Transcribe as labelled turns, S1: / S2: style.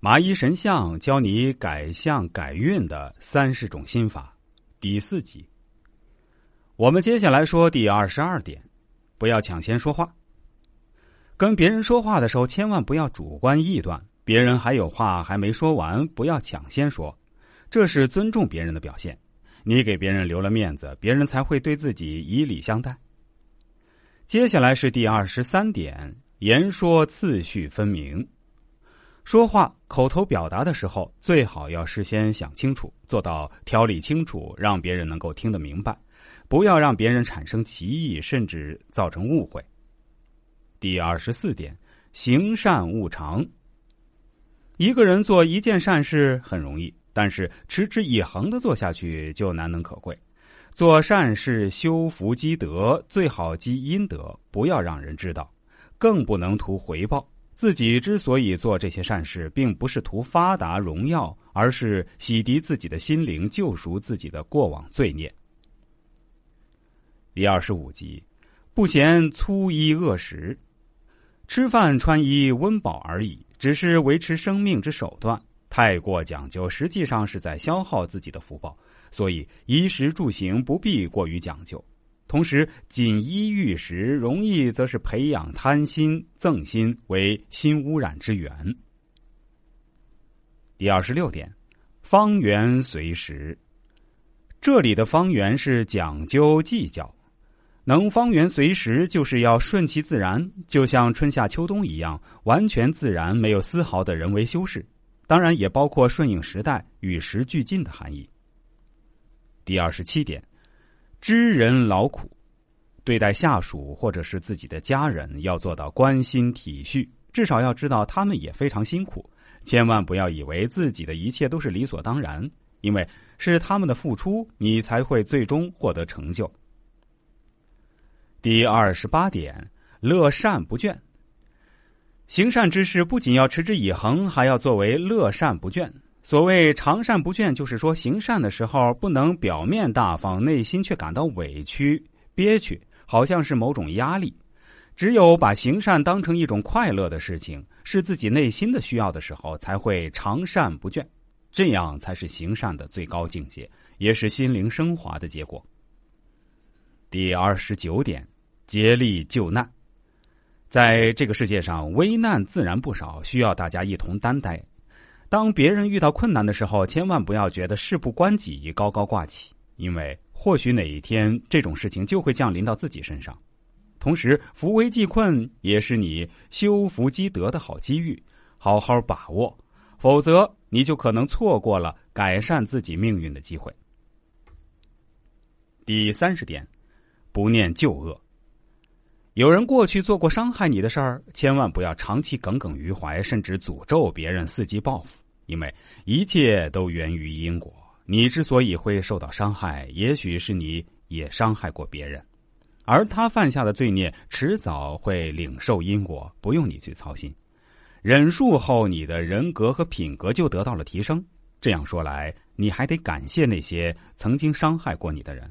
S1: 麻衣神相教你改相改运的三十种心法，第四集。我们接下来说第二十二点：不要抢先说话。跟别人说话的时候，千万不要主观臆断，别人还有话还没说完，不要抢先说，这是尊重别人的表现。你给别人留了面子，别人才会对自己以礼相待。接下来是第二十三点：言说次序分明。说话口头表达的时候，最好要事先想清楚，做到条理清楚，让别人能够听得明白，不要让别人产生歧义，甚至造成误会。第二十四点，行善勿长。一个人做一件善事很容易，但是持之以恒的做下去就难能可贵。做善事修福积德，最好积阴德，不要让人知道，更不能图回报。自己之所以做这些善事，并不是图发达荣耀，而是洗涤自己的心灵，救赎自己的过往罪孽。第二十五集，不嫌粗衣恶食，吃饭穿衣温饱而已，只是维持生命之手段。太过讲究，实际上是在消耗自己的福报。所以，衣食住行不必过于讲究。同时，锦衣玉食容易，则是培养贪心、憎心为心污染之源。第二十六点，方圆随时。这里的方圆是讲究计较，能方圆随时，就是要顺其自然，就像春夏秋冬一样，完全自然，没有丝毫的人为修饰。当然，也包括顺应时代、与时俱进的含义。第二十七点。知人劳苦，对待下属或者是自己的家人，要做到关心体恤，至少要知道他们也非常辛苦。千万不要以为自己的一切都是理所当然，因为是他们的付出，你才会最终获得成就。第二十八点，乐善不倦。行善之事不仅要持之以恒，还要作为乐善不倦。所谓长善不倦，就是说行善的时候不能表面大方，内心却感到委屈、憋屈，好像是某种压力。只有把行善当成一种快乐的事情，是自己内心的需要的时候，才会长善不倦。这样才是行善的最高境界，也是心灵升华的结果。第二十九点，竭力救难。在这个世界上，危难自然不少，需要大家一同担待。当别人遇到困难的时候，千万不要觉得事不关己、高高挂起，因为或许哪一天这种事情就会降临到自己身上。同时，扶危济困也是你修福积德的好机遇，好好把握，否则你就可能错过了改善自己命运的机会。第三十点，不念旧恶。有人过去做过伤害你的事儿，千万不要长期耿耿于怀，甚至诅咒别人伺机报复，因为一切都源于因果。你之所以会受到伤害，也许是你也伤害过别人，而他犯下的罪孽迟早会领受因果，不用你去操心。忍术后，你的人格和品格就得到了提升。这样说来，你还得感谢那些曾经伤害过你的人。